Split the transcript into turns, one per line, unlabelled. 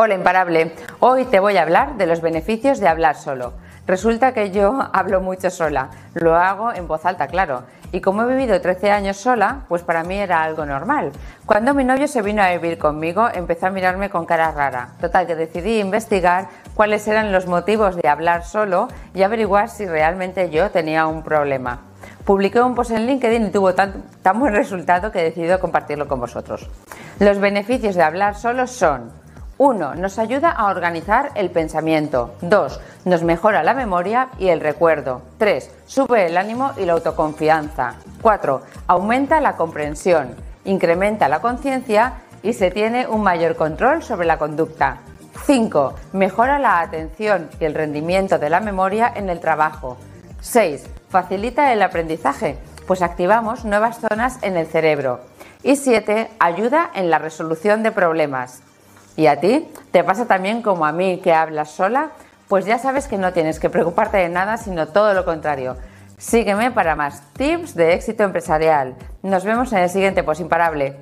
Hola imparable, hoy te voy a hablar de los beneficios de hablar solo. Resulta que yo hablo mucho sola, lo hago en voz alta, claro, y como he vivido 13 años sola, pues para mí era algo normal. Cuando mi novio se vino a vivir conmigo, empezó a mirarme con cara rara. Total, que decidí investigar cuáles eran los motivos de hablar solo y averiguar si realmente yo tenía un problema. Publiqué un post en LinkedIn y tuvo tan, tan buen resultado que he decidido compartirlo con vosotros. Los beneficios de hablar solo son 1. Nos ayuda a organizar el pensamiento. 2. Nos mejora la memoria y el recuerdo. 3. Sube el ánimo y la autoconfianza. 4. Aumenta la comprensión, incrementa la conciencia y se tiene un mayor control sobre la conducta. 5. Mejora la atención y el rendimiento de la memoria en el trabajo. 6. Facilita el aprendizaje, pues activamos nuevas zonas en el cerebro. Y 7. Ayuda en la resolución de problemas. ¿Y a ti? ¿Te pasa también como a mí que hablas sola? Pues ya sabes que no tienes que preocuparte de nada, sino todo lo contrario. Sígueme para más tips de éxito empresarial. Nos vemos en el siguiente Post Imparable.